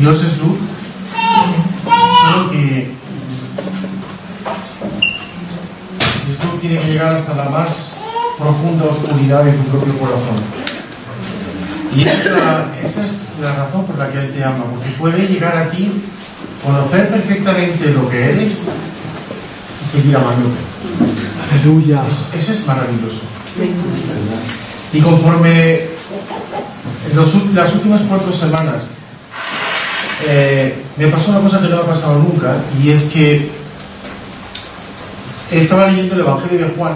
Dios es luz, solo que Jesús tiene que llegar hasta la más profunda oscuridad de tu propio corazón. Y esa, esa es la razón por la que Él te ama, porque puede llegar a ti, conocer perfectamente lo que eres y seguir amándote. Aleluya. Es- Eso es maravilloso. Y conforme en los ú- las últimas cuatro semanas eh, me pasó una cosa que no me ha pasado nunca y es que estaba leyendo el Evangelio de Juan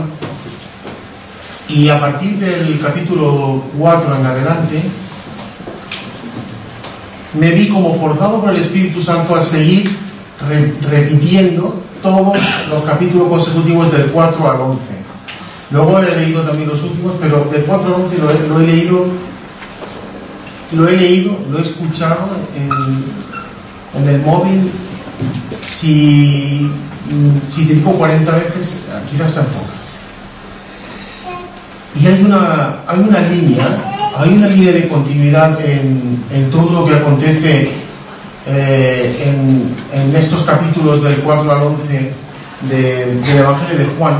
y a partir del capítulo 4 en adelante me vi como forzado por el Espíritu Santo a seguir re- repitiendo todos los capítulos consecutivos del 4 al 11. Luego he leído también los últimos, pero del 4 al 11 lo lo he leído, lo he leído, lo he escuchado en, el móvil. Si, si te digo 40 veces, quizás sean pocas. Y hay una, hay una línea, hay una línea de continuidad en, todo lo que acontece eh, en, estos capítulos del 4 al 11 de- del Evangelio de Juan,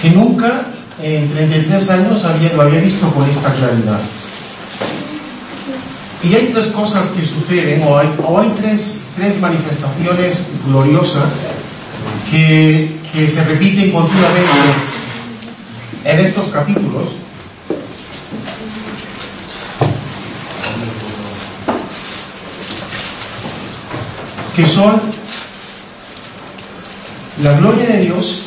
que nunca en 33 años había, lo había visto con esta claridad. Y hay tres cosas que suceden, o hay, o hay tres, tres manifestaciones gloriosas que, que se repiten continuamente en estos capítulos. que son la gloria de Dios,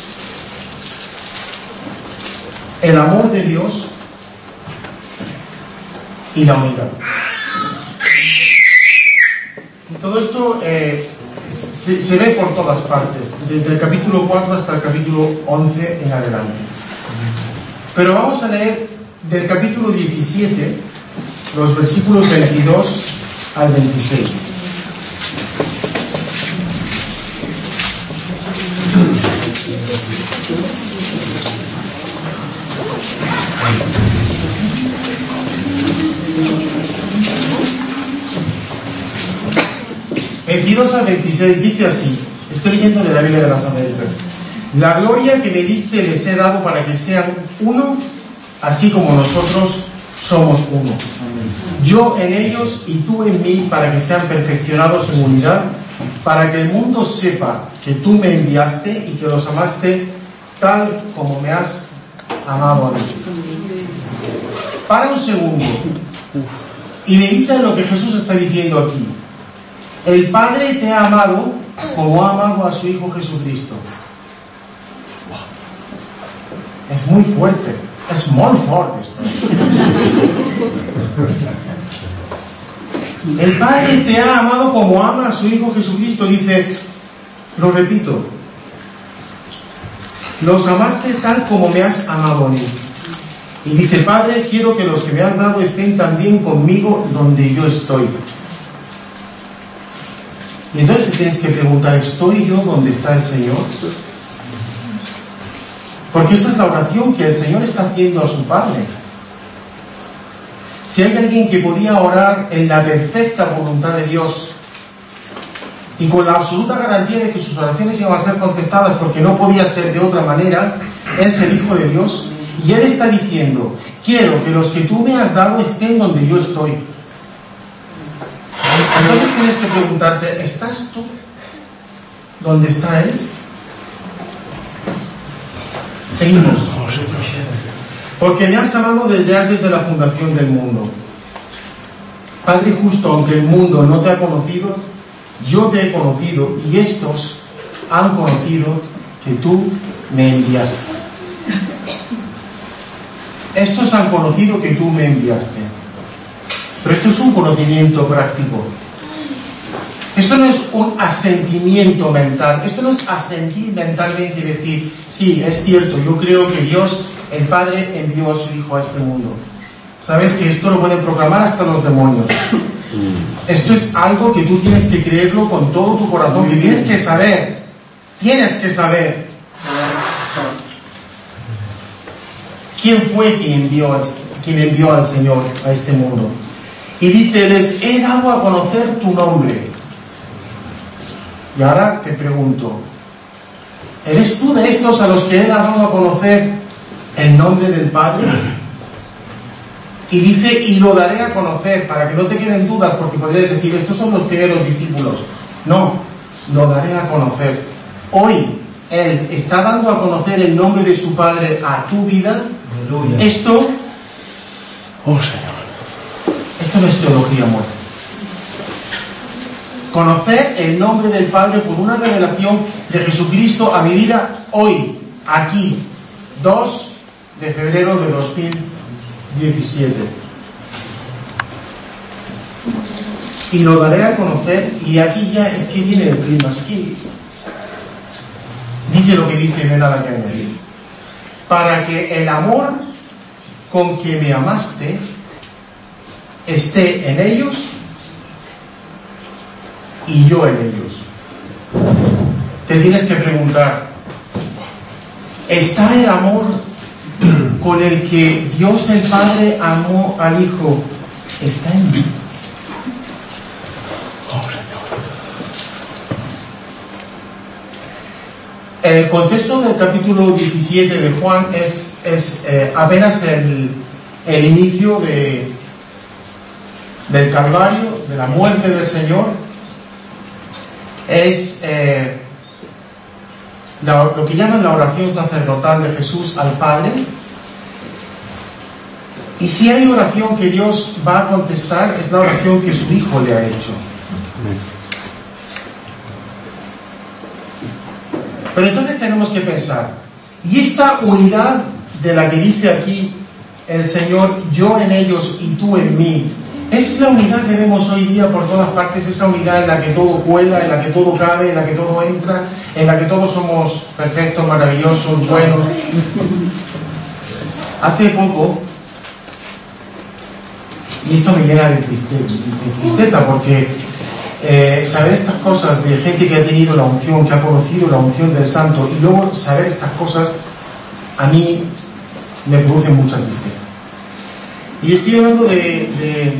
el amor de Dios y la unidad. Todo esto eh, se, se ve por todas partes, desde el capítulo 4 hasta el capítulo 11 en adelante. Pero vamos a leer del capítulo 17 los versículos 22 al 26. ...22 al 26 dice así... ...estoy leyendo de la Biblia de las Américas... ...la gloria que me diste les he dado para que sean uno... ...así como nosotros somos uno... ...yo en ellos y tú en mí... ...para que sean perfeccionados en unidad... ...para que el mundo sepa que tú me enviaste... ...y que los amaste tal como me has amado a mí... Para un segundo... ...y medita en lo que Jesús está diciendo aquí... El Padre te ha amado como ha amado a su Hijo Jesucristo. Es muy fuerte, es muy fuerte esto. El Padre te ha amado como ama a su Hijo Jesucristo. Dice, lo repito, los amaste tal como me has amado a mí. Y dice, Padre, quiero que los que me has dado estén también conmigo donde yo estoy. Y entonces tienes que preguntar, ¿estoy yo donde está el Señor? Porque esta es la oración que el Señor está haciendo a su Padre. Si hay alguien que podía orar en la perfecta voluntad de Dios y con la absoluta garantía de que sus oraciones iban a ser contestadas porque no podía ser de otra manera, es el Hijo de Dios. Y Él está diciendo, quiero que los que tú me has dado estén donde yo estoy. Entonces tienes que preguntarte, ¿estás tú donde está Él? Seguimos. Porque me has amado desde antes de la fundación del mundo. Padre justo, aunque el mundo no te ha conocido, yo te he conocido y estos han conocido que tú me enviaste. Estos han conocido que tú me enviaste. Pero esto es un conocimiento práctico. Esto no es un asentimiento mental, esto no es asentir mentalmente y decir, sí, es cierto, yo creo que Dios, el Padre, envió a su Hijo a este mundo. Sabes que esto lo pueden proclamar hasta los demonios. Esto es algo que tú tienes que creerlo con todo tu corazón, que tienes que saber, tienes que saber quién fue quien envió quien envió al Señor a este mundo. Y dice, les he dado a conocer tu nombre. Y ahora te pregunto, ¿eres tú de estos a los que he dado a conocer el nombre del Padre? Y dice, y lo daré a conocer, para que no te queden dudas, porque podrías decir, estos son los primeros discípulos. No, lo daré a conocer. Hoy Él está dando a conocer el nombre de su Padre a tu vida. Esto, oh Señor, esto no es teología muerta. Conocer el nombre del Padre por una revelación de Jesucristo a mi vida hoy, aquí, 2 de febrero de 2017. Y lo daré a conocer, y aquí ya es que viene el clima, aquí dice lo que dice, no hay nada que añadir. Para que el amor con que me amaste esté en ellos y yo en ellos. Te tienes que preguntar, ¿está el amor con el que Dios el Padre amó al Hijo, está en mí? El contexto del capítulo 17 de Juan es, es eh, apenas el, el inicio de, del Calvario, de la muerte del Señor, es eh, lo que llaman la oración sacerdotal de Jesús al Padre. Y si hay oración que Dios va a contestar, es la oración que su Hijo le ha hecho. Pero entonces tenemos que pensar, ¿y esta unidad de la que dice aquí el Señor, yo en ellos y tú en mí, es la unidad que vemos hoy día por todas partes, esa unidad en la que todo cuela, en la que todo cabe, en la que todo entra, en la que todos somos perfectos, maravillosos, buenos. Hace poco, y esto me llena de tristeza, porque eh, saber estas cosas de gente que ha tenido la unción, que ha conocido la unción del santo, y luego saber estas cosas, a mí me produce mucha tristeza. Y estoy hablando de,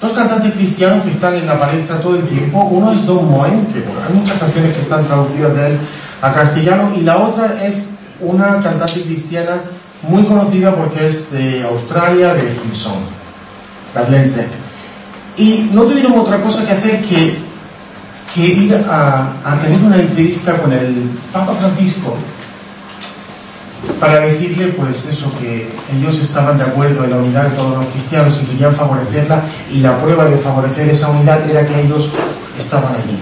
dos cantantes cristianos que están en la palestra todo el tiempo. Uno es Don Moen, que hay muchas canciones que están traducidas de él a castellano, y la otra es una cantante cristiana muy conocida porque es de Australia, de Hillsong, la y no tuvieron otra cosa que hacer que, que ir a, tener una entrevista con el Papa Francisco para decirle pues eso, que ellos estaban de acuerdo en la unidad de todos los cristianos y querían favorecerla y la prueba de favorecer esa unidad era que ellos estaban allí.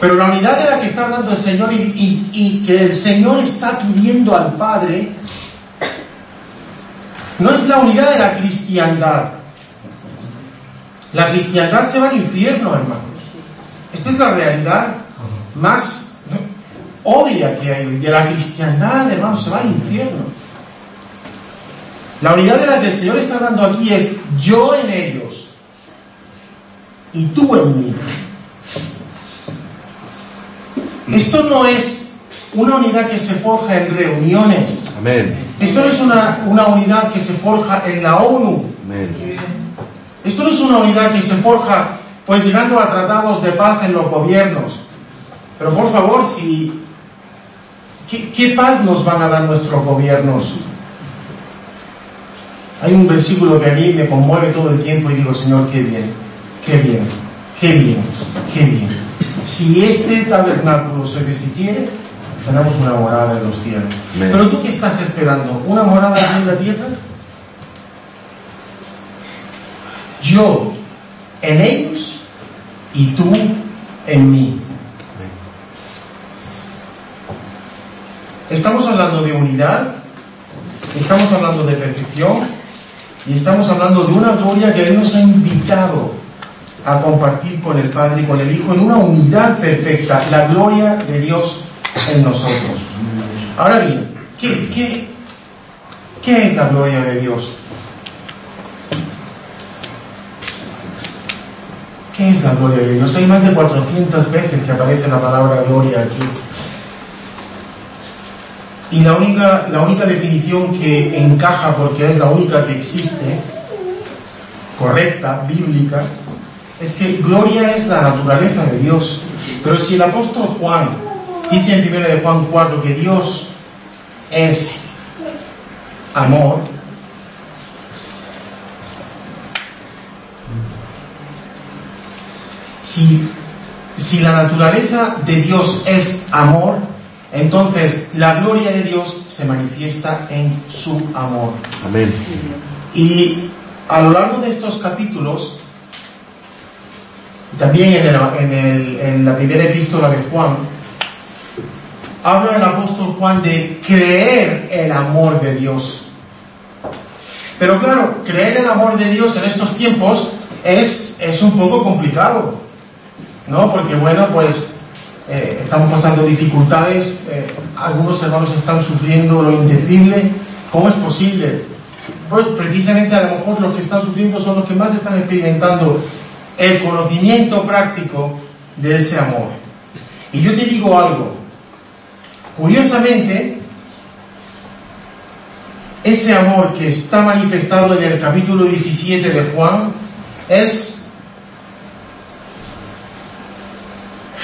Pero la unidad de la que está hablando el Señor y, y que el Señor está pidiendo al Padre no es la unidad de la cristiandad, la cristiandad se va al infierno, hermanos. Esta es la realidad más obvia que hay. De la cristiandad, hermanos, se va al infierno. La unidad de la que el Señor está hablando aquí es yo en ellos y tú en mí. Esto no es una unidad que se forja en reuniones. Esto no es una, una unidad que se forja en la ONU. Amén. Esto no es una unidad que se forja pues llegando a tratados de paz en los gobiernos. Pero por favor, si ¿qué, paz nos van a dar nuestros gobiernos? Hay un versículo que a mí me conmueve todo el tiempo y digo, Señor, qué bien, qué bien, qué bien, qué bien. Si este tabernáculo se deshiciere, tenemos una morada en los cielos. Pero tú qué estás esperando? ¿Una morada en la tierra? yo en ellos y tú en mí. Estamos hablando de unidad, estamos hablando de perfección y estamos hablando de una gloria que Él nos ha invitado a compartir con el Padre y con el Hijo en una unidad perfecta, la gloria de Dios en nosotros. Ahora bien, ¿qué, es la gloria de Dios? ¿Qué es la gloria de Dios? Hay más de 400 veces que aparece la palabra gloria aquí. Y la única, la única definición que encaja, porque es la única que existe, correcta, bíblica, es que gloria es la naturaleza de Dios. Pero si el apóstol Juan dice en 1 de Juan 4 que Dios es amor, si, si la naturaleza de Dios es amor, entonces la gloria de Dios se manifiesta en su amor. Amén. Y a lo largo de estos capítulos, también en, el- en el- en la primera epístola de Juan, habla el apóstol Juan de creer el amor de Dios. Pero claro, creer el amor de Dios en estos tiempos es, es un poco complicado, ¿no? Porque bueno, pues eh, estamos pasando dificultades, eh, algunos hermanos están sufriendo lo indecible, ¿cómo es posible? Pues precisamente a lo mejor los que están sufriendo son los que más están experimentando el conocimiento práctico de ese amor. Y yo te digo algo, curiosamente, ese amor que está manifestado en el capítulo 17 de Juan es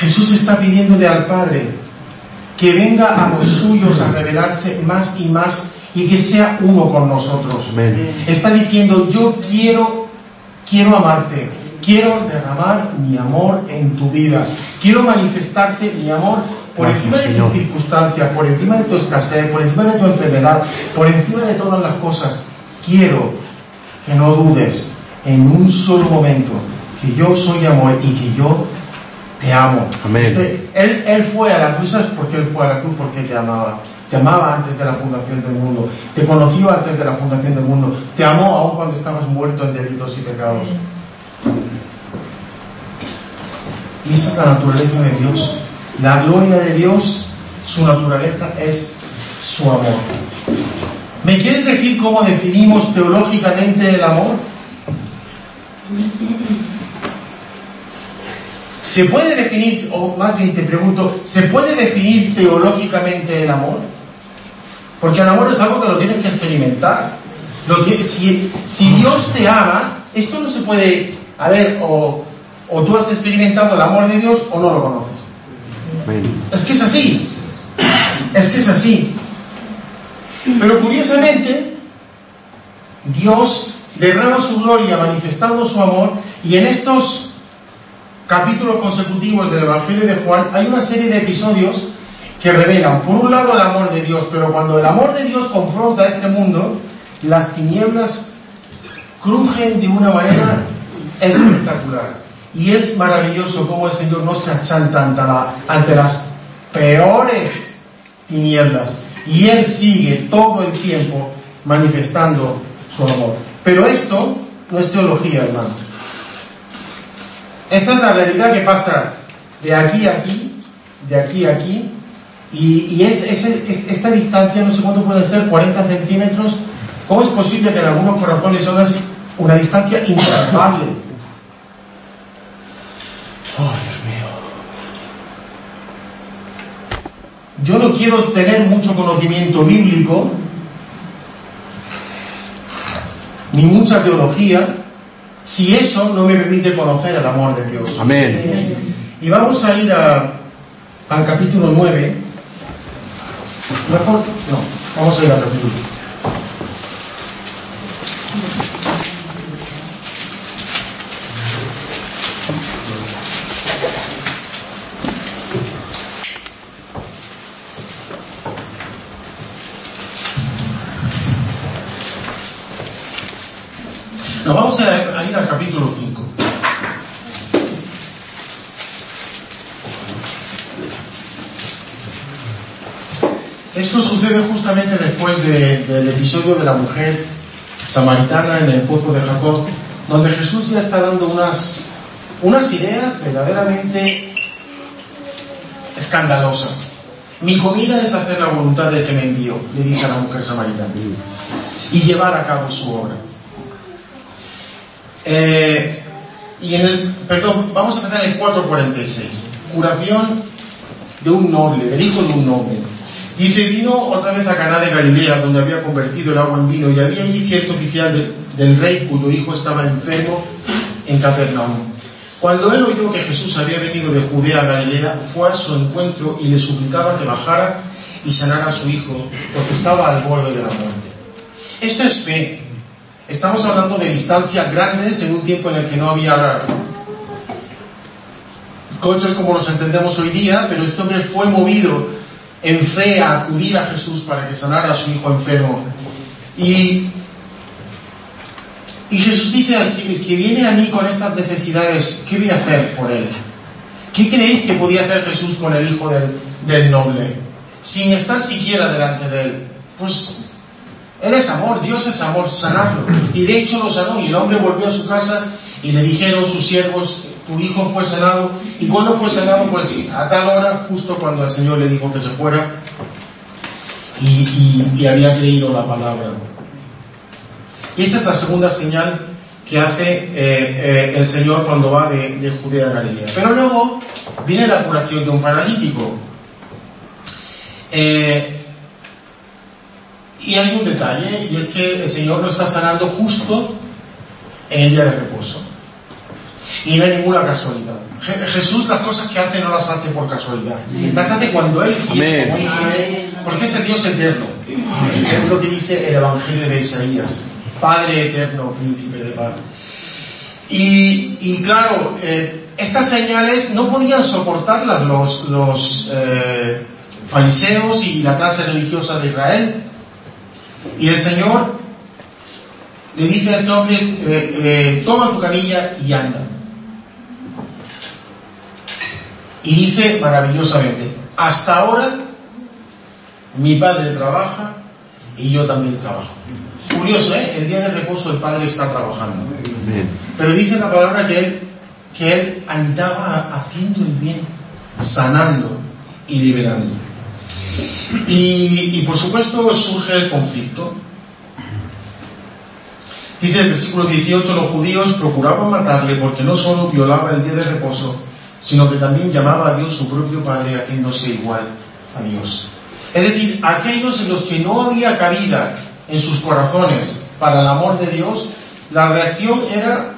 Jesús está pidiéndole al Padre que venga a los suyos a revelarse más y más y que sea uno con nosotros. Amén. Está diciendo, yo quiero, quiero amarte, quiero derramar mi amor en tu vida, quiero manifestarte mi amor por Gracias, encima de tus circunstancias, por encima de tu escasez, por encima de tu enfermedad, por encima de todas las cosas. Quiero que no dudes en un solo momento que yo soy amor y que yo te amo. Amén. Este, Él, él fue a la cruz, ¿sabes por qué él fue a la cruz? Porque te amaba. Te amaba antes de la fundación del mundo. Te conoció antes de la fundación del mundo. Te amó aun cuando estabas muerto en delitos y pecados. Y esa es la naturaleza de Dios. La gloria de Dios, su naturaleza es su amor. ¿Me quieres decir cómo definimos teológicamente el amor? ¿Se puede definir, o más bien te pregunto, ¿se puede definir teológicamente el amor? Porque el amor es algo que lo tienes que experimentar. Lo que, si, si Dios te ama, esto no se puede, a ver, o, o tú has experimentado el amor de Dios o no lo conoces. Es que es así. Es que es así. Pero curiosamente, Dios derrama su gloria manifestando su amor y en estos capítulos consecutivos del Evangelio de Juan hay una serie de episodios que revelan, por un lado, el amor de Dios, pero cuando el amor de Dios confronta a este mundo, las tinieblas crujen de una manera espectacular. Y es maravilloso cómo el Señor no se achanta ante, ante las peores tinieblas. Y Él sigue todo el tiempo manifestando su amor. Pero esto no es teología, hermano. Esta es la realidad que pasa de aquí a aquí, de aquí a aquí, y, y es, es- es- esta distancia, no sé cuánto puede ser, 40 centímetros. ¿Cómo es posible que en algunos corazones es una distancia insalvable? Oh, Dios mío. Yo no quiero tener mucho conocimiento bíblico, ni mucha teología, si eso no me permite conocer el amor de Dios. Amén. Y vamos a ir a- al capítulo 9. Mejor, no, vamos a ir al capítulo. Nos vamos a, a ir al capítulo 5. Esto sucede justamente después de- del episodio de la mujer samaritana en el pozo de Jacob, donde Jesús ya está dando unas, unas ideas verdaderamente escandalosas. Mi comida es hacer la voluntad del que me envió, le dice a la mujer samaritana, y llevar a cabo su obra. Eh, y en el, perdón, vamos a empezar en el 4.46. Curación de un noble, del hijo de un noble. Dice, vino otra vez a Caná de Galilea, donde había convertido el agua en vino, y había allí cierto oficial de- del rey cuyo hijo estaba enfermo en Capernaum. Cuando él oyó que Jesús había venido de Judea a Galilea, fue a su encuentro y le suplicaba que bajara y sanara a su hijo, porque estaba al borde de la muerte. Esto es fe. Estamos hablando de distancias grandes en un tiempo en el que no había coches como los entendemos hoy día, pero este hombre fue movido en fe a acudir a Jesús para que sanara a su hijo enfermo. Y, y Jesús dice, el que viene a mí con estas necesidades, ¿qué voy a hacer por él? ¿Qué creéis que podía hacer Jesús con el hijo del, del noble? Sin estar siquiera delante de él. Pues él es amor, Dios es amor, sanarlo. Y de hecho lo sanó y el hombre volvió a su casa y le dijeron sus siervos, tu hijo fue sanado. ¿Y cuándo fue sanado? Pues a tal hora, justo cuando el Señor le dijo que se fuera y, y- había creído la palabra. Y esta es la segunda señal que hace eh, eh, el Señor cuando va de, de Judea a Galilea. Pero luego viene la curación de un paralítico. Eh, y hay un detalle, y es que el Señor lo está sanando justo en el día de reposo. Y no hay ninguna casualidad. Je- Jesús las cosas que hace no las hace por casualidad. Las hace cuando Él quiere, Amén. como Él quiere, porque es el Dios eterno. Es lo que dice el Evangelio de Isaías. Padre eterno, príncipe de paz. Y, y claro, eh, estas señales no podían soportarlas los, los eh, fariseos y la clase religiosa de Israel. Y el Señor le dice a este hombre, eh, eh, toma tu camilla y anda. Y dice maravillosamente, hasta ahora mi padre trabaja y yo también trabajo. Curioso, ¿eh? El día de reposo el padre está trabajando. Pero dice la palabra que él, que él andaba haciendo el bien, sanando y liberando. Y, por supuesto surge el conflicto. Dice el versículo 18, los judíos procuraban matarle porque no solo violaba el día de reposo, sino que también llamaba a Dios su propio Padre haciéndose igual a Dios. Es decir, aquellos en los que no había cabida en sus corazones para el amor de Dios, la reacción era,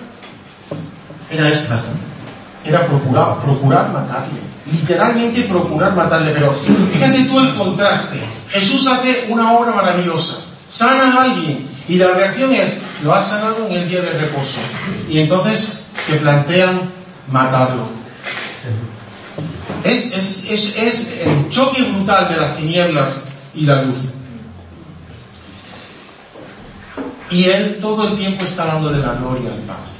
era esta, era procurar, procurar matarle, literalmente procurar matarle, pero fíjate tú el contraste, Jesús hace una obra maravillosa, sana a alguien y la reacción es, lo ha sanado en el día de reposo y entonces se plantean matarlo. Es, es, es, es el choque brutal de las tinieblas y la luz. Y él todo el tiempo está dándole la gloria al Padre.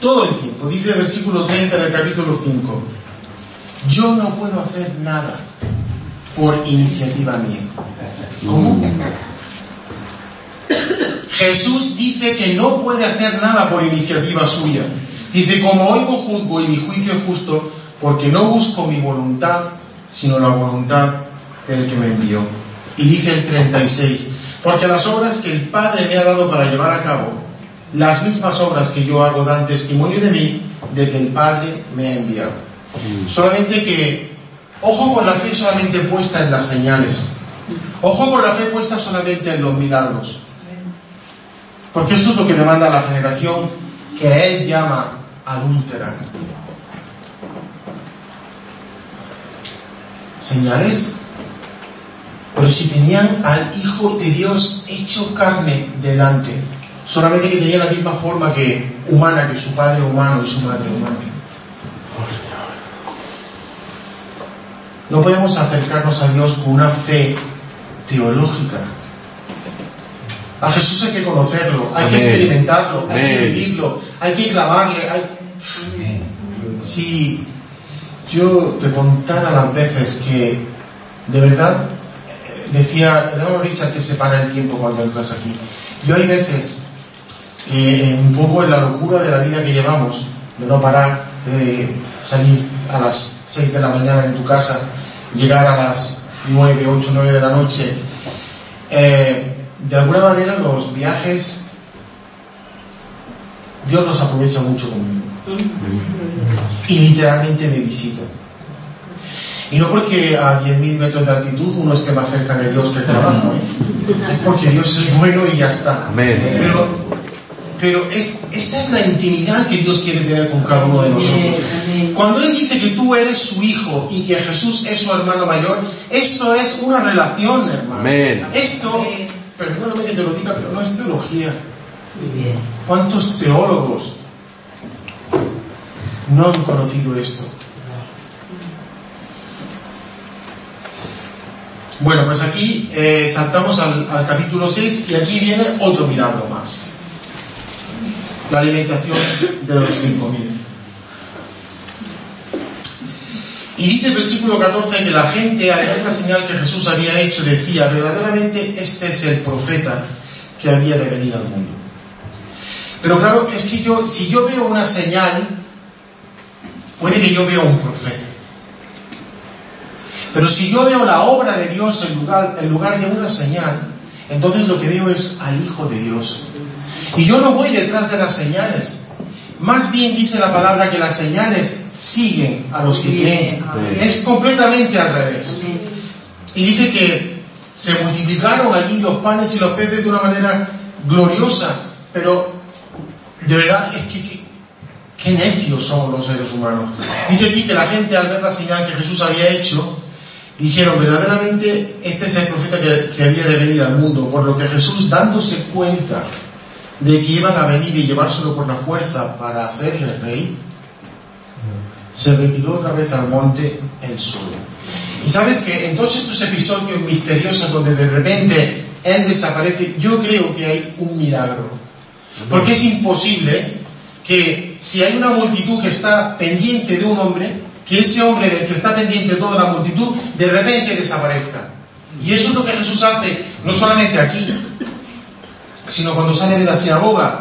Todo el tiempo. Dice el versículo 30 del capítulo 5. Yo no puedo hacer nada por iniciativa mía. ¿Cómo? Jesús dice que no puede hacer nada por iniciativa suya. Dice, como oigo juzgo y mi juicio es justo, porque no busco mi voluntad, sino la voluntad del que me envió. Y dice el 36, porque las obras que el Padre me ha dado para llevar a cabo, las mismas obras que yo hago dan testimonio de mí, de que el Padre me ha enviado. Solamente que, ojo con la fe solamente puesta en las señales, ojo con la fe puesta solamente en los milagros. Porque esto es lo que demanda la generación que él llama adúltera. Señales. Pero si tenían al Hijo de Dios hecho carne delante, solamente que tenía la misma forma que humana que su padre humano y su madre humana. No podemos acercarnos a Dios con una fe teológica. A Jesús hay que conocerlo, hay que Amén. experimentarlo, hay que vivirlo, hay que clavarle. Hay... Si yo te contara las veces que de verdad eh, decía hermano Richard que se para el tiempo cuando entras aquí. Yo hay veces que un poco en la locura de la vida que llevamos, de no parar, de salir a las 6 de la mañana de tu casa, llegar a las 9, 8, 9 de la noche, eh, de alguna manera los viajes, Dios los aprovecha mucho conmigo. Y literalmente me visita. Y no porque a 10.000 metros de altitud uno esté más cerca de Dios que el trabajo, ¿eh? es porque Dios es bueno y ya está. Pero, pero es, esta es la intimidad que Dios quiere tener con cada uno de nosotros. Cuando Él dice que tú eres su hijo y que Jesús es su hermano mayor, esto es una relación, hermano. Amén. Esto, perdóname que te lo diga, pero no es teología. ¿Cuántos teólogos no han conocido esto? Bueno, pues aquí eh, saltamos al, al capítulo 6 y aquí viene otro milagro más. La alimentación de los 5.000. Y dice el versículo 14 que la gente al ver la señal que Jesús había hecho decía, verdaderamente este es el profeta que había de venir al mundo. Pero claro, es que yo, si yo veo una señal, puede que yo vea un profeta. Pero si yo veo la obra de Dios en lugar, en lugar de una señal, entonces lo que veo es al Hijo de Dios. Y yo no voy detrás de las señales. Más bien dice la palabra que las señales siguen a los que creen. Es completamente al revés. Y dice que se multiplicaron allí los panes y los peces de una manera gloriosa, pero de verdad es que, que qué necios somos los seres humanos. Dice aquí que la gente al ver la señal que Jesús había hecho, dijeron verdaderamente este es el profeta que, que había de venir al mundo, por lo que Jesús dándose cuenta de que iban a venir y llevárselo por la fuerza para hacerle rey, se retiró otra vez al monte él solo. Y sabes que en todos estos episodios misteriosos donde de repente él desaparece, yo creo que hay un milagro. Porque es imposible que si hay una multitud que está pendiente de un hombre, que ese hombre del que está pendiente toda la multitud, de repente desaparezca. Y eso es lo que Jesús hace, no solamente aquí, sino cuando sale de la sinagoga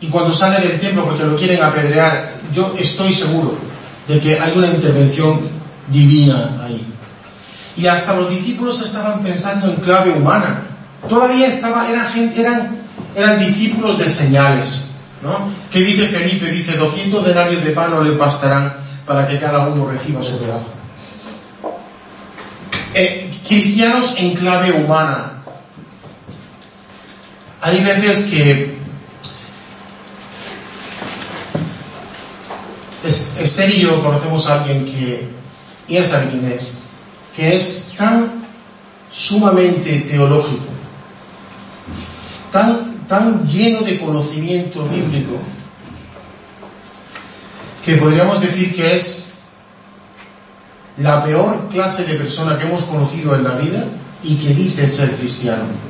y cuando sale del templo porque lo quieren apedrear. Yo estoy seguro de que hay una intervención divina ahí. Y hasta los discípulos estaban pensando en clave humana. Todavía estaba, eran, gente, eran, eran discípulos de señales. ¿no? ¿Qué dice Felipe? Dice, 200 denarios de pan no le bastarán para que cada uno reciba su pedazo. Eh, cristianos en clave humana. Hay veces que Esther y yo conocemos a alguien que, y es, que es tan sumamente teológico, tan, tan lleno de conocimiento bíblico, que podríamos decir que es la peor clase de persona que hemos conocido en la vida y que dice ser cristiano.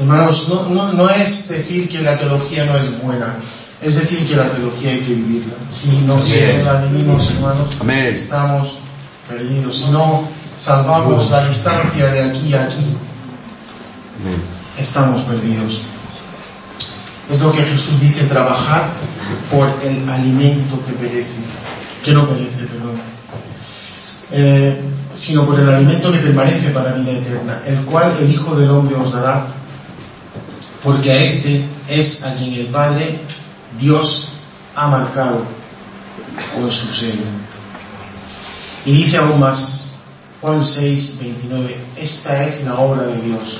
Hermanos, no, no, no, es decir que la teología no es buena, es decir que la teología hay que vivirla. Si no la vivimos, hermanos, Amén. estamos perdidos. Si no salvamos la distancia de aquí a aquí, Amén. estamos perdidos. Es lo que Jesús dice, trabajar por el alimento que perece, que no perece, perdón. Eh, sino por el alimento que permanece para vida eterna, el cual el Hijo del Hombre os dará porque a este es a quien el Padre Dios ha marcado con su sello. Y dice aún más, Juan 6, 29, esta es la obra de Dios,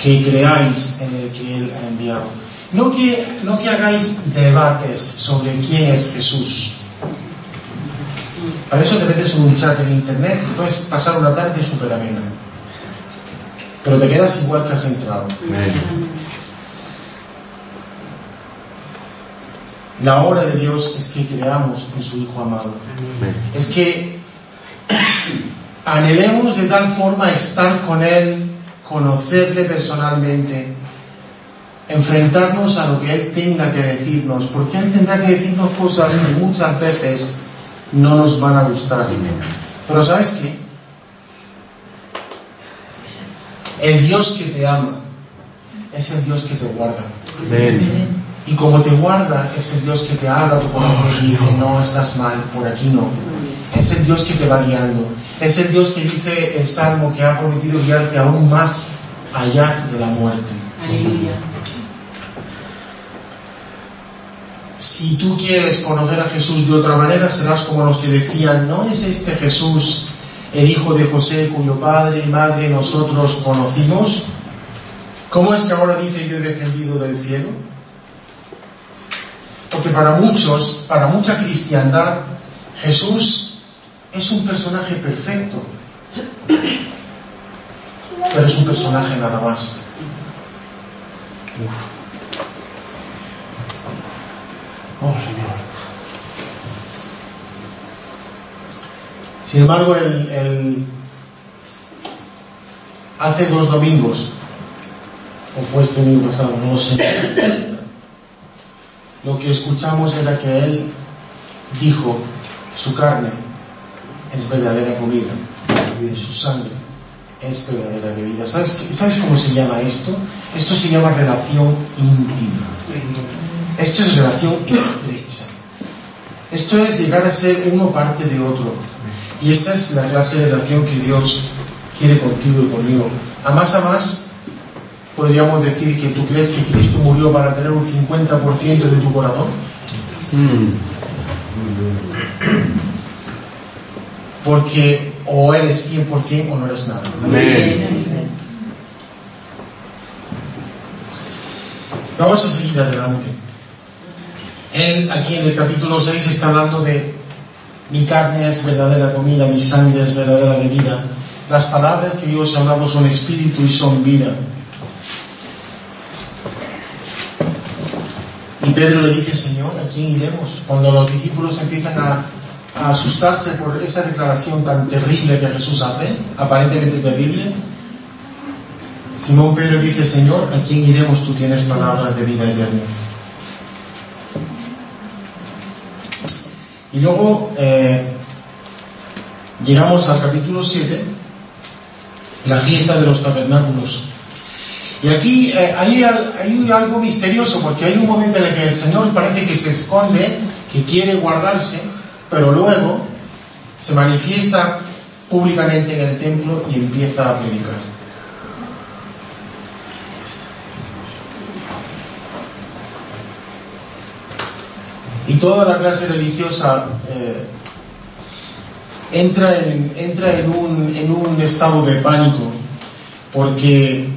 que creáis en el que Él ha enviado. No que, no que hagáis debates sobre quién es Jesús. Para eso te metes en un chat en internet y puedes pasar una tarde súper amena pero te quedas igual que has entrado. La obra de Dios es que creamos en su Hijo amado. Es que anhelemos de tal forma estar con Él, conocerle personalmente, enfrentarnos a lo que Él tenga que decirnos, porque Él tendrá que decirnos cosas que muchas veces no nos van a gustar. Pero ¿sabes qué? El Dios que te ama es el Dios que te guarda. Amén. Y como te guarda, es el Dios que te habla tu corazón y dice, no, estás mal, por aquí no. Es el Dios que te va guiando. Es el Dios que dice el Salmo que ha prometido guiarte aún más allá de la muerte. Aleluya. Si tú quieres conocer a Jesús de otra manera, serás como los que decían, ¿no es este Jesús el hijo de José cuyo padre y madre nosotros conocimos? ¿Cómo es que ahora dice yo he descendido del cielo? Porque para muchos, para mucha cristiandad, Jesús es un personaje perfecto, pero es un personaje nada más. Oh, Señor. Sin embargo, el, hace dos domingos, o fue este domingo pasado, no lo sé, lo que escuchamos era que él dijo, su carne es verdadera comida, y su sangre es verdadera bebida. ¿Sabes, ¿Sabes cómo se llama esto? Esto se llama relación íntima. Esto es relación estrecha. Esto es llegar a ser uno parte de otro. Y esta es la clase de relación que Dios quiere contigo y conmigo. A más a más, podríamos decir que tú crees que Cristo murió para tener un 50% de tu corazón. Porque o eres 100% o no eres nada. Amén. Vamos a seguir adelante. Él aquí en el capítulo 6 está hablando de mi carne es verdadera comida, mi sangre es verdadera bebida. Las palabras que yo os he hablado son espíritu y son vida. Y Pedro le dice, Señor, ¿a quién iremos? Cuando los discípulos empiezan a, a asustarse por esa declaración tan terrible que Jesús hace, aparentemente terrible, Simón Pedro dice, Señor, ¿a quién iremos? Tú tienes palabras de vida eterna. Y luego eh, llegamos al capítulo 7, la fiesta de los tabernáculos. Y aquí eh, hay, al- hay algo misterioso, porque hay un momento en el que el Señor parece que se esconde, que quiere guardarse, pero luego se manifiesta públicamente en el templo y empieza a predicar. Y toda la clase religiosa eh, entra, en, entra en, un, en un estado de pánico porque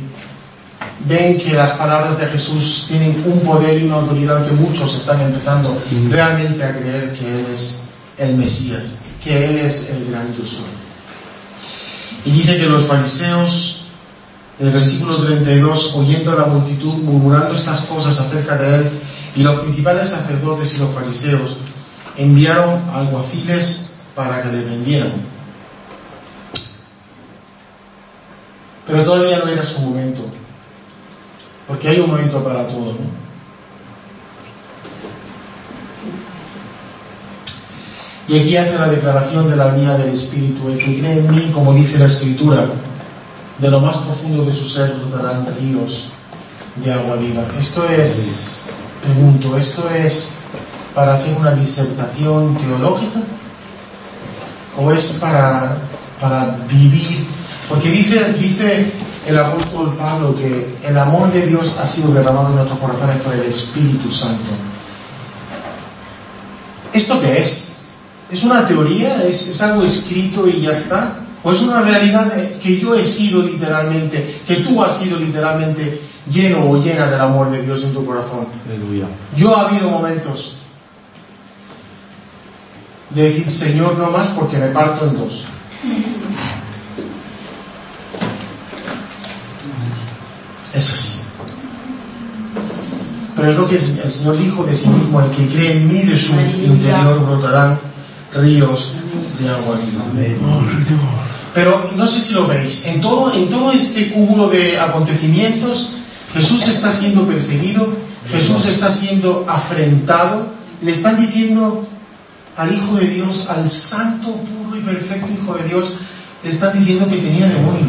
ven que las palabras de Jesús tienen un poder y una autoridad que muchos están empezando realmente a creer que Él es el Mesías, que Él es el gran soy. Y dice que los fariseos, en el versículo 32, oyendo a la multitud murmurando estas cosas acerca de Él, y los principales sacerdotes y los fariseos enviaron alguaciles para que le prendieran. Pero todavía no era su momento, porque hay un momento para todo. Y aquí hace la declaración de la vía del Espíritu, el que cree en mí, como dice la Escritura, de lo más profundo de su ser brotarán ríos de agua viva. Esto es, pregunto, ¿esto es para hacer una disertación teológica? ¿O es para, para vivir? Porque dice, dice el apóstol Pablo que el amor de Dios ha sido derramado en nuestros corazones por el Espíritu Santo. ¿Esto qué es? ¿Es una teoría? ¿Es, es algo escrito y ya está? ¿O es una realidad que yo he sido literalmente, que tú has sido literalmente lleno o llena del amor de Dios en tu corazón? Aleluya. Yo ha habido momentos de decir, Señor, no más porque me parto en dos. Es así. Pero es lo que el Señor dijo de sí mismo, el que cree en mí, de su interior brotarán ríos de agua viva. Pero no sé si lo veis, en todo, en todo este cúmulo de acontecimientos, Jesús está siendo perseguido, Jesús está siendo afrentado, le están diciendo al Hijo de Dios, al santo, puro y perfecto Hijo de Dios, le están diciendo que tenía demonio.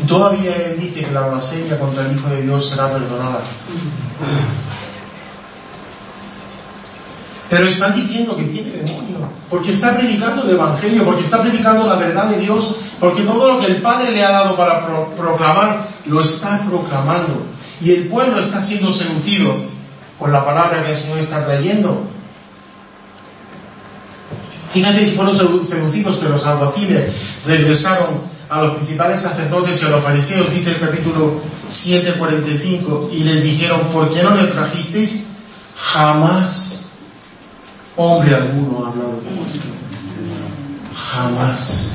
Y todavía él dice que la blasfemia contra el Hijo de Dios será perdonada. Pero están diciendo que tiene demonio, porque está predicando el Evangelio, porque está predicando la verdad de Dios, Porque todo lo que el Padre le ha dado para pro- proclamar, lo está proclamando. Y el pueblo está siendo seducido con la palabra que el Señor está trayendo. Fíjate si fueron sedu- seducidos que los alguaciles regresaron a los principales sacerdotes y a los fariseos, dice el capítulo 7:45, y les dijeron, ¿por qué no le trajisteis? Jamás hombre alguno ha hablado esto. Jamás.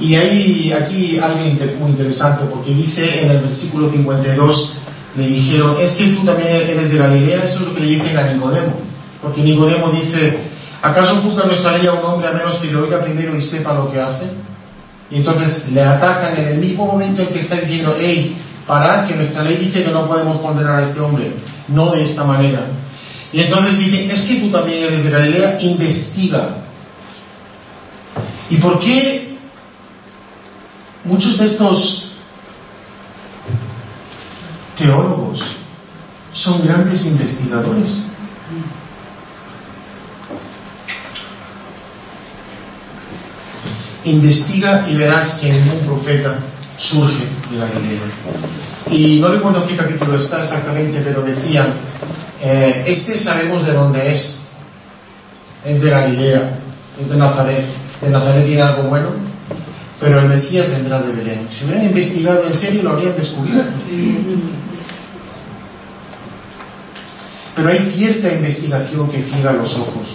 Y hay aquí algo inter- muy interesante, porque dice en el versículo 52, le dijeron, es que tú también eres de Galilea, eso es lo que le dicen a Nicodemo. Porque Nicodemo dice, ¿acaso juzga nuestra ley a un hombre a menos que lo oiga primero y sepa lo que hace? Y entonces le atacan en el mismo momento en que está diciendo, hey, parad, que nuestra ley dice que no podemos condenar a este hombre, no de esta manera. Y entonces dicen, es que tú también eres de Galilea, investiga. ¿Y por qué muchos de estos teólogos son grandes investigadores? Investiga y verás que ningún profeta surge de Galilea. Y no recuerdo qué capítulo está exactamente, pero decían, eh, este sabemos de dónde es. Es de Galilea, es de Nazaret. De Nazaret tiene algo bueno, pero el Mesías vendrá de Belén. Si hubieran investigado en serio lo habrían descubierto. Pero hay cierta investigación que ciega los ojos.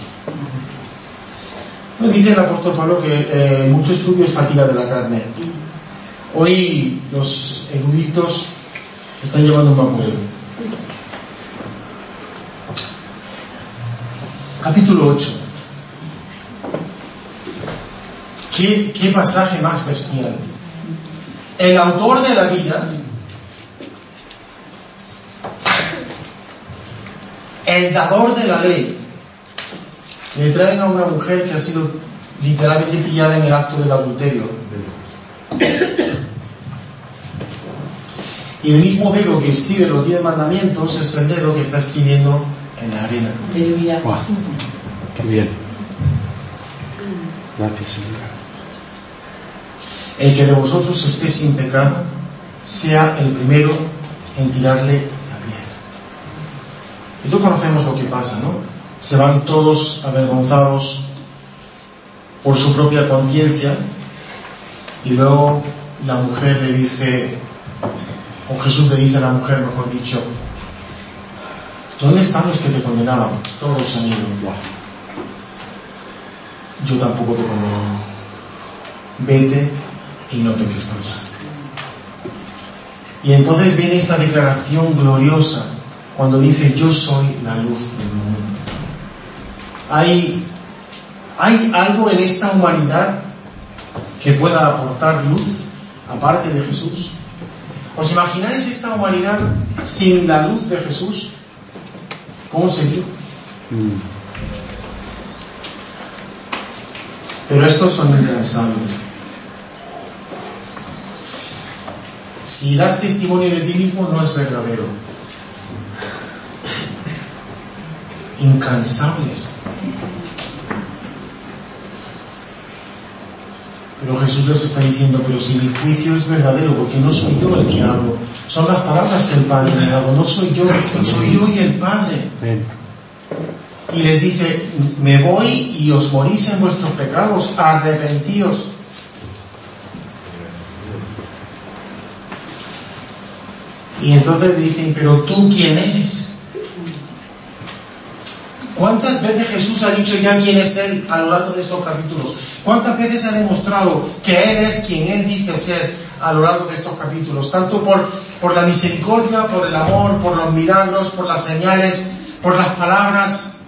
No dice el apóstol Pablo que eh, mucho estudio es fatiga de la carne. Hoy los eruditos se están llevando un vapureo. Capítulo 8. ¿Qué, qué pasaje más bestial. El autor de la vida, el dador de la ley, le traen a una mujer que ha sido literalmente pillada en el acto del adulterio. Y el mismo dedo que escribe los diez mandamientos es el dedo que está escribiendo en la arena. Aleluya. Wow. Qué bien. Gracias, Señor. El que de vosotros esté sin pecado, sea el primero en tirarle la piedra. Y tú conocemos lo que pasa, ¿no? Se van todos avergonzados por su propia conciencia y luego la mujer le dice, o Jesús le dice a la mujer, mejor dicho, ¿dónde están los que te condenaban? Todos han ido. Yo tampoco te condeno. Vete y no toques más. Y entonces viene esta declaración gloriosa cuando dice yo soy la luz del mundo. Hay, hay algo en esta humanidad que pueda aportar luz aparte de Jesús. ¿Os imagináis esta humanidad sin la luz de Jesús? ¿Cómo sería? Mm. Pero estos son incansables. Si das testimonio de ti mismo no es verdadero. Incansables. Pero Jesús les está diciendo, pero si mi juicio es verdadero, porque no soy yo el que hablo, son las palabras que el Padre me ha dado, no soy yo, soy yo y el Padre. Y les dice, me voy y os morís en vuestros pecados, arrepentíos. Y entonces dicen, pero tú quién eres? ¿Cuántas veces Jesús ha dicho ya quién es Él a lo largo de estos capítulos? ¿Cuántas veces ha demostrado que Él es quien Él dice ser a lo largo de estos capítulos? Tanto por, por la misericordia, por el amor, por los milagros, por las señales, por las palabras.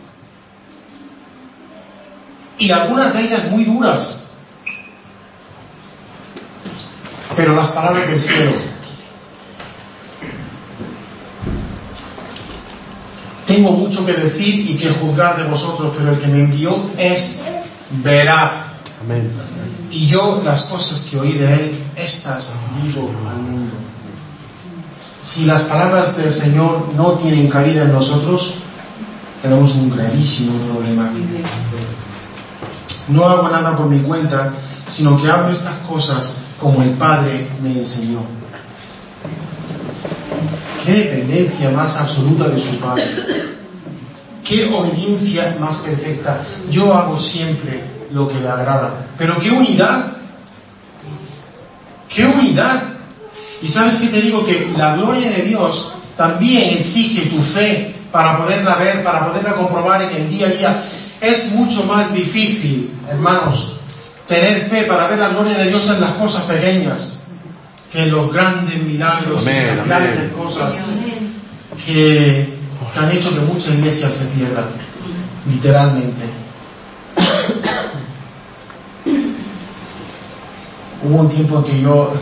Y algunas de ellas muy duras. Pero las palabras del cielo. Tengo mucho que decir y que juzgar de vosotros, pero el que me envió es veraz. Amén. Y yo las cosas que oí de él, estas digo al mundo. si las palabras del Señor no tienen cabida en nosotros, tenemos un gravísimo problema. No hago nada por mi cuenta, sino que hago estas cosas como el Padre me enseñó. Qué dependencia más absoluta de su Padre. Qué obediencia más perfecta. Yo hago siempre lo que le agrada. Pero qué unidad. Qué unidad. Y sabes que te digo que la gloria de Dios también exige tu fe para poderla ver, para poderla comprobar en el día a día. Es mucho más difícil, hermanos, tener fe para ver la gloria de Dios en las cosas pequeñas que los grandes milagros y Amén, las grandes amén. cosas que, que han hecho que muchas iglesias se pierdan, literalmente. Hubo un tiempo en que yo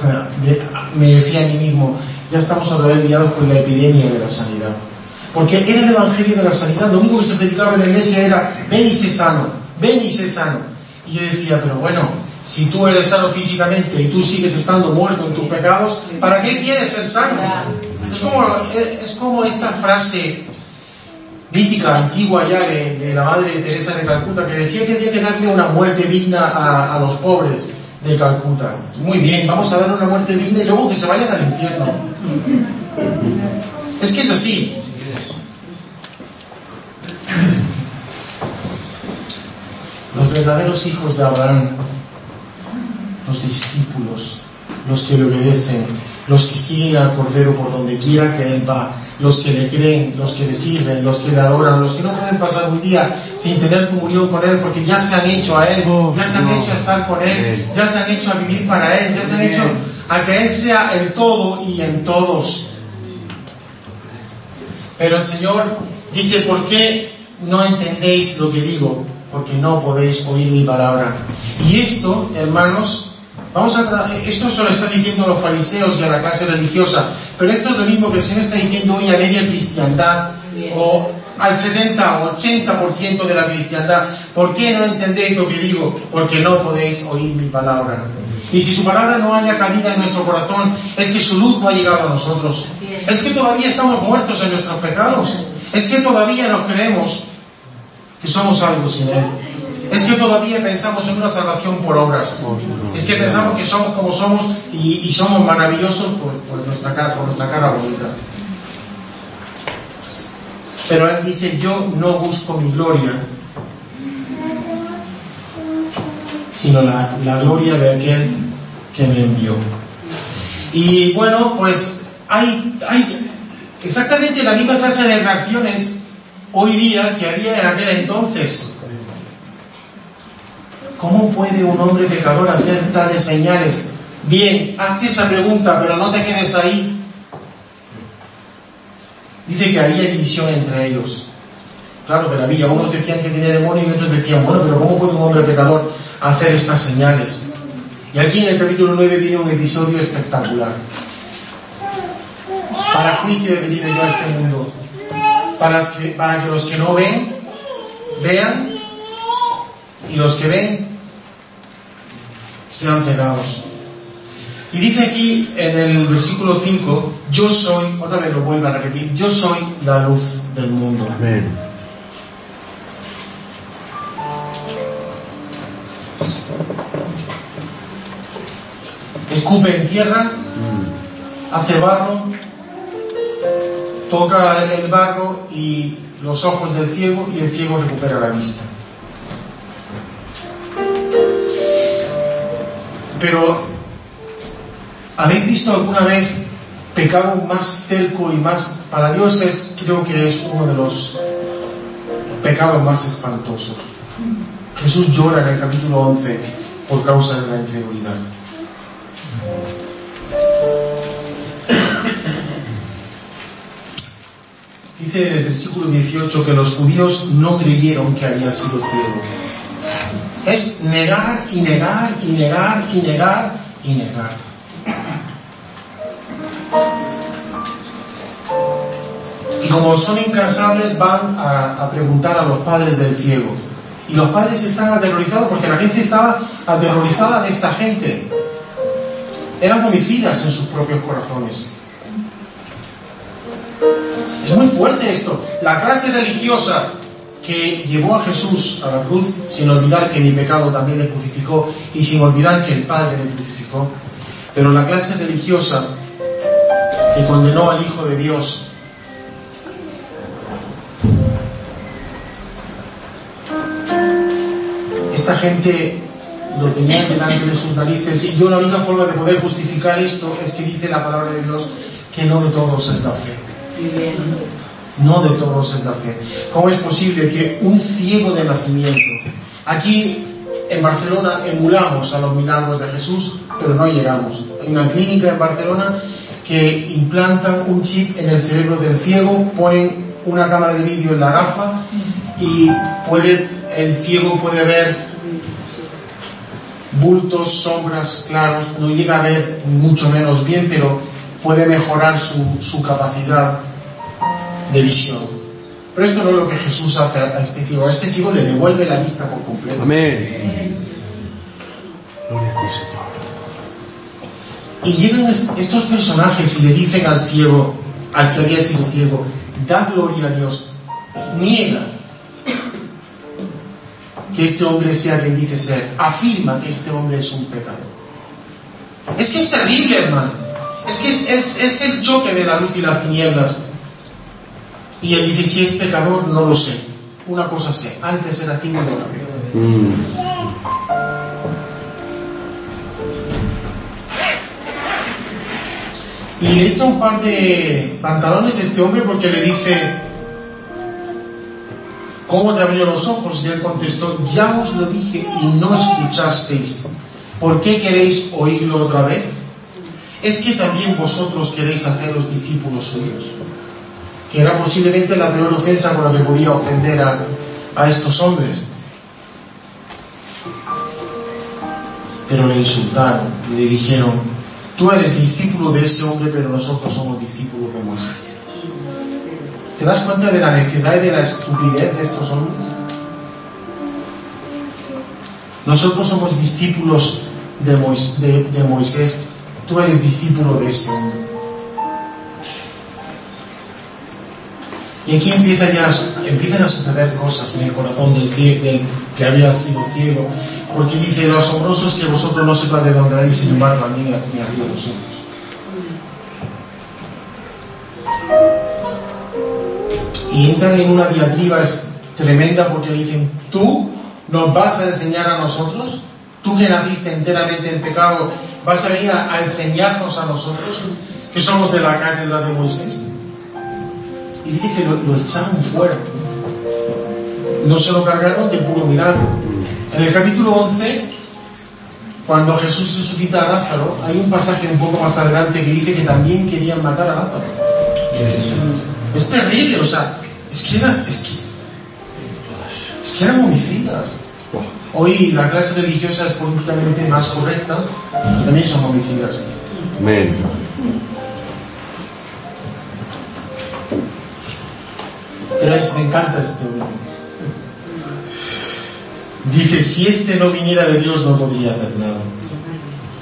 me decía a mí mismo, ya estamos otra vez liados con la epidemia de la sanidad. Porque era el evangelio de la sanidad, lo único que se predicaba en la iglesia era, ven y sé sano, ven y sé sano. Y yo decía, pero bueno, si tú eres sano físicamente y tú sigues estando muerto en tus pecados, ¿para qué quieres ser sano? Es como, es como esta frase mítica, antigua ya de, la madre Teresa de Calcuta, que decía que había que darle una muerte digna a, a los pobres de Calcuta. Muy bien, vamos a darle una muerte digna y luego que se vayan al infierno. Es que es así. Los verdaderos hijos de Abraham, los discípulos, los que le obedecen, los que siguen al Cordero por donde quiera que Él va, los que le creen, los que le sirven, los que le adoran, los que no pueden pasar un día sin tener comunión con Él porque ya se han hecho a Él, ya se han hecho a estar con Él, ya se han hecho a vivir para Él, ya se han hecho a que Él sea el todo y en todos. Pero el Señor dice, ¿por qué no entendéis lo que digo? Porque no podéis oír mi palabra. Y esto, hermanos, vamos a esto se lo está diciendo a los fariseos y a la clase religiosa, pero esto es lo mismo que el Señor está diciendo hoy a media cristiandad o al 70 o 80% de la cristiandad. ¿Por qué no entendéis lo que digo? Porque no podéis oír mi palabra. Y si su palabra no haya cabida en nuestro corazón, es que su luz no ha llegado a nosotros. Es que todavía estamos muertos en nuestros pecados. Es que todavía nos creemos que somos algo sin Él. Es que todavía pensamos en una salvación por obras. Es que pensamos que somos como somos y, y somos maravillosos por, por nuestra cara, por nuestra cara bonita. Pero Él dice, yo no busco mi gloria, sino la, la gloria de aquel que me envió. Y bueno, pues hay, hay exactamente la misma clase de reacciones hoy día que había en aquel entonces. ¿Cómo puede un hombre pecador hacer tales señales? Bien, hazte esa pregunta, pero no te quedes ahí. Dice que había división entre ellos. Claro que la había. Unos decían que tenía demonio y otros decían, bueno, pero ¿cómo puede un hombre pecador hacer estas señales? Y aquí en el capítulo 9 viene un episodio espectacular. Para juicio he venido yo a este mundo. Para que, para que los que no ven, vean, y los que ven, sean cegados. Y dice aquí en el versículo 5, yo soy, otra vez lo vuelvo a repetir, yo soy la luz del mundo. Amén. Escupe en tierra, hace barro, toca el barro y los ojos del ciego y el ciego recupera la vista. Pero, ¿habéis visto alguna vez pecado más cerco y más... Para Dios es, creo que es uno de los pecados más espantosos. Jesús llora en el capítulo 11 por causa de la incredulidad. Dice en el versículo 18 que los judíos no creyeron que había sido ciego. Es negar y negar y negar y negar y negar. Y como son incansables van a, preguntar a los padres del ciego. Y los padres están aterrorizados porque la gente estaba aterrorizada de esta gente. Eran homicidas en sus propios corazones. Es muy fuerte esto. La clase religiosa que llevó a Jesús a la cruz, sin olvidar que mi pecado también le crucificó y sin olvidar que el Padre le crucificó. Pero la clase religiosa que condenó al Hijo de Dios esta gente lo tenían delante de sus narices y yo la única forma de poder justificar esto es que dice la palabra de Dios que no de todos es la fe. No de todos es la fe. ¿Cómo es posible que un ciego de nacimiento, aquí en Barcelona emulamos a los milagros de Jesús, pero no llegamos. Hay una clínica en Barcelona que implantan un chip en el cerebro del ciego, ponen una cámara de vídeo en la gafa y puede, el ciego puede ver bultos, sombras, claros, no llega a ver mucho menos bien, pero puede mejorar su, su capacidad de visión. Pero esto no es lo que Jesús hace a este ciego. A este ciego le devuelve la vista por completo. Amén. Gloria a ti, Señor. Y llegan estos personajes y le dicen al ciego, al que había sido ciego, da gloria a Dios. Niega que este hombre sea quien dice ser. Afirma que este hombre es un pecador. Es que es terrible, hermano. Es que es, es, es el choque de la luz y las tinieblas. Y él dice, si es pecador, no lo sé. Una cosa sé, antes era ciego y ahora veo. Y le echa un par de pantalones a este hombre porque le dice, ¿cómo te abrió los ojos? Y él contestó, ya os lo dije y no escuchasteis. ¿Por qué queréis oírlo otra vez? ¿Es que también vosotros queréis haceros discípulos suyos? Que era posiblemente la peor ofensa con la que podía ofender a, a estos hombres. Pero le insultaron, le dijeron, tú eres discípulo de ese hombre, pero nosotros somos discípulos de Moisés. ¿Te das cuenta de la necedad y de la estupidez de estos hombres? Nosotros somos discípulos de, Mois- de- de Moisés, tú eres discípulo de ese hombre. Y aquí empieza ya, empiezan a suceder cosas en el corazón del, del que había sido ciego, porque dice, lo asombroso es que vosotros no sepan de dónde hay, sin embargo a mí me abrió los ojos. y entran en una diatriba tremenda porque le dicen, tú nos vas a enseñar a nosotros, tú que naciste enteramente en pecado, vas a venir a, a enseñarnos a nosotros, que somos de la cátedra de Moisés. Dice que lo, lo echaron fuera. No se lo cargaron de puro milagro. En el capítulo 11, cuando Jesús resucita a Lázaro, hay un pasaje un poco más adelante que dice que también querían matar a Lázaro. Es terrible, o sea, es que, era, es que, es que eran homicidas. Hoy la clase religiosa es políticamente más correcta, pero también son homicidas. Pero me encanta este. Dice, si este no viniera de Dios no podría hacer nada.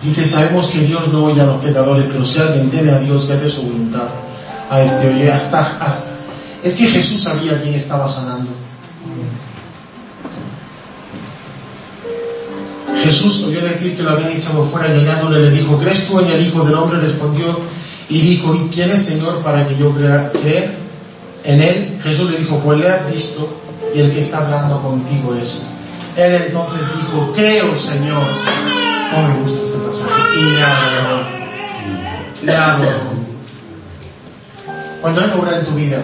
Dice, sabemos que Dios no oye a los pecadores, pero si alguien teme a Dios y hace su voluntad, a este oye. Hasta, hasta, es que Jesús sabía quién estaba sanando. Jesús oyó decir que lo habían echado fuera y le dijo, ¿crees tú en el Hijo del Hombre? Respondió y dijo, ¿y quién es Señor para que yo crea, en él? Jesús le dijo, pues le has visto y el que está hablando contigo es. Él entonces dijo, creo Señor. Oh, me gusta este pasaje. Y le adoró. Le adoró. Cuando Él obra en tu vida,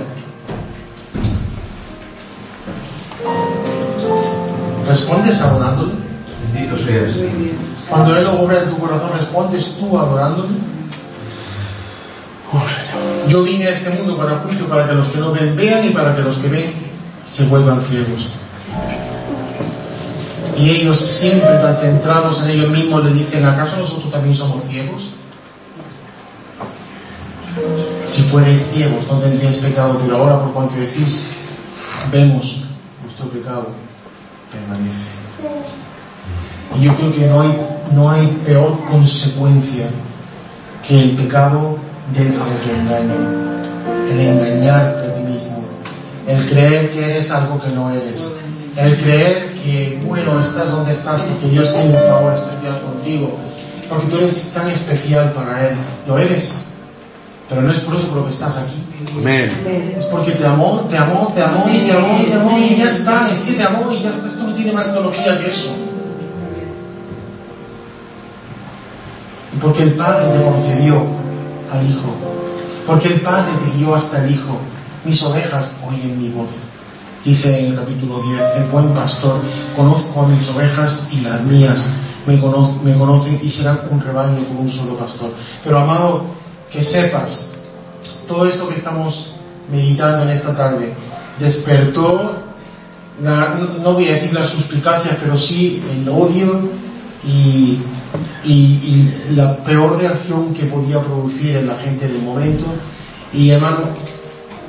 ¿respondes adorándole? Bendito seas. Cuando Él obra en tu corazón, ¿respondes tú adorándole? Yo vine a este mundo para juicio, para que los que no ven vean y para que los que ven se vuelvan ciegos. Y ellos siempre tan centrados en ellos mismos le dicen, ¿acaso nosotros también somos ciegos? Si fuerais ciegos no tendríais pecado, pero ahora por cuanto decís, vemos vuestro pecado, permanece. Y yo creo que no hay, no hay peor consecuencia que el pecado del autoengaño. el engañarte a ti mismo, el creer que eres algo que no eres, el creer que, bueno, estás donde estás porque Dios tiene un favor especial contigo, porque tú eres tan especial para Él, lo eres, pero no es por eso por lo que estás aquí. Amén. Es porque te amó, te amó, te amó y te amó y te amó y ya está, es que te amó y ya está, esto no tiene más teología que eso. Porque el Padre te concedió al Hijo, porque el Padre te guió hasta el Hijo, mis ovejas oyen mi voz. Dice en el capítulo 10, el buen pastor, conozco a mis ovejas y las mías me, cono- me conocen y serán un rebaño con un solo pastor. Pero amado, que sepas, todo esto que estamos meditando en esta tarde despertó, la- no- voy a decir las suspicacias, pero sí el odio y, y- la peor reacción que podía producir en la gente del momento. Y hermano,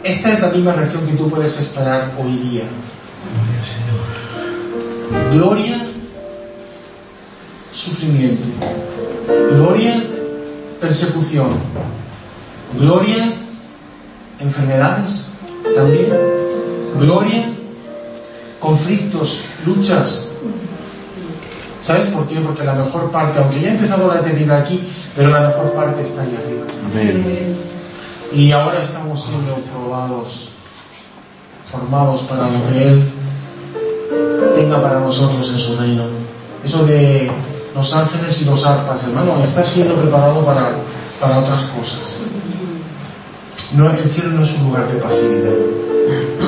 esta es la misma reacción que tú puedes esperar hoy día. Gloria, sufrimiento. Gloria, persecución. Gloria, enfermedades también. Gloria, conflictos, luchas. ¿Sabes por qué? Porque la mejor parte, aunque ya ha empezado la eternidad aquí, pero la mejor parte está ahí arriba. Amén. Y ahora estamos siendo probados, formados para lo que Él tenga para nosotros en su reino. Eso de los ángeles y los arpas, hermano, está siendo preparado para, para otras cosas. No, el cielo no es un lugar de pasividad.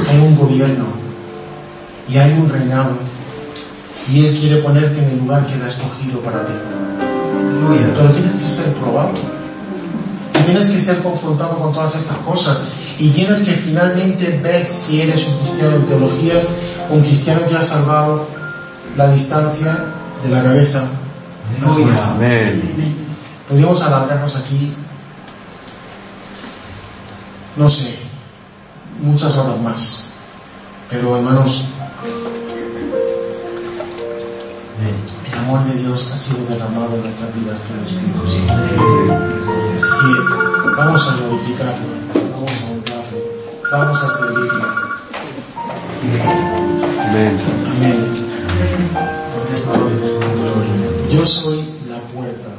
Hay un gobierno y hay un reinado. Y Él quiere ponerte en el lugar que Él ha escogido para ti. Pero tienes que ser probado. Y tienes que ser confrontado con todas estas cosas. Y tienes que finalmente ver si eres un cristiano en teología, un cristiano que ha salvado la distancia de la cabeza. Amén. Podríamos alargarnos aquí, no sé, muchas horas más. Pero hermanos, amor de Dios ha sido derramado en nuestras vidas por el Espíritu Santo. Así que vamos a glorificarlo, vamos a honrarlo, vamos a servirlo. Amén. Amén. Yo soy la puerta.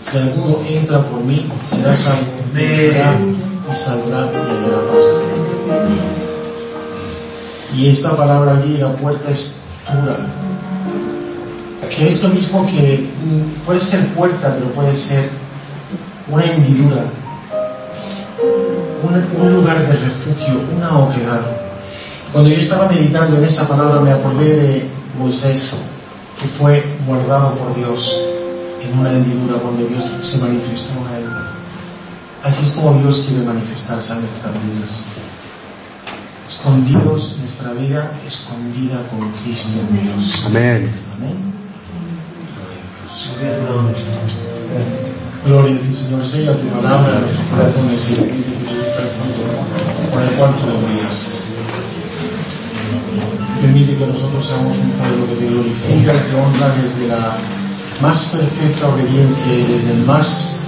Si alguno entra por mí, será salvo. Entrará y saldrá y hallará pasto. Y esta palabra griega, puerta, es dura. Que es lo mismo que puede ser puerta, pero puede ser una hendidura, un, un lugar de refugio, una oquedad. Cuando yo estaba meditando en esa palabra me acordé de Moisés, que fue guardado por Dios en una hendidura cuando Dios se manifestó a él. Así es como Dios quiere manifestarse a nuestras vidas. Escondidos nuestra vida, escondida con Cristo en Dios. Amén. Amén. Gloria a ti, Señor. Sella tu palabra en nuestros corazones y permite que produzca el por el cual tú lo envías. Permite que nosotros seamos un pueblo que te glorifica y te honra desde la más perfecta obediencia y desde el más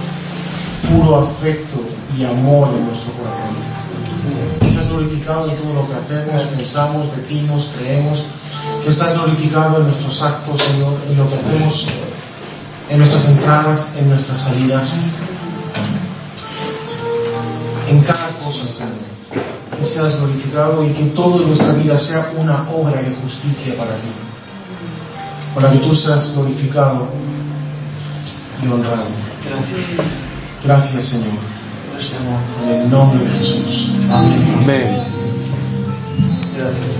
puro afecto y amor de nuestro corazón. Glorificado en todo lo que hacemos, pensamos, decimos, creemos. Que seas glorificado en nuestros actos, Señor, en lo que hacemos, en nuestras entradas, en nuestras salidas. En cada cosa, Señor que seas glorificado y que todo en nuestra vida sea una obra de justicia para ti, para que tú seas glorificado y honrado. Gracias, Señor. En el nombre de Jesús. Amén. Gracias.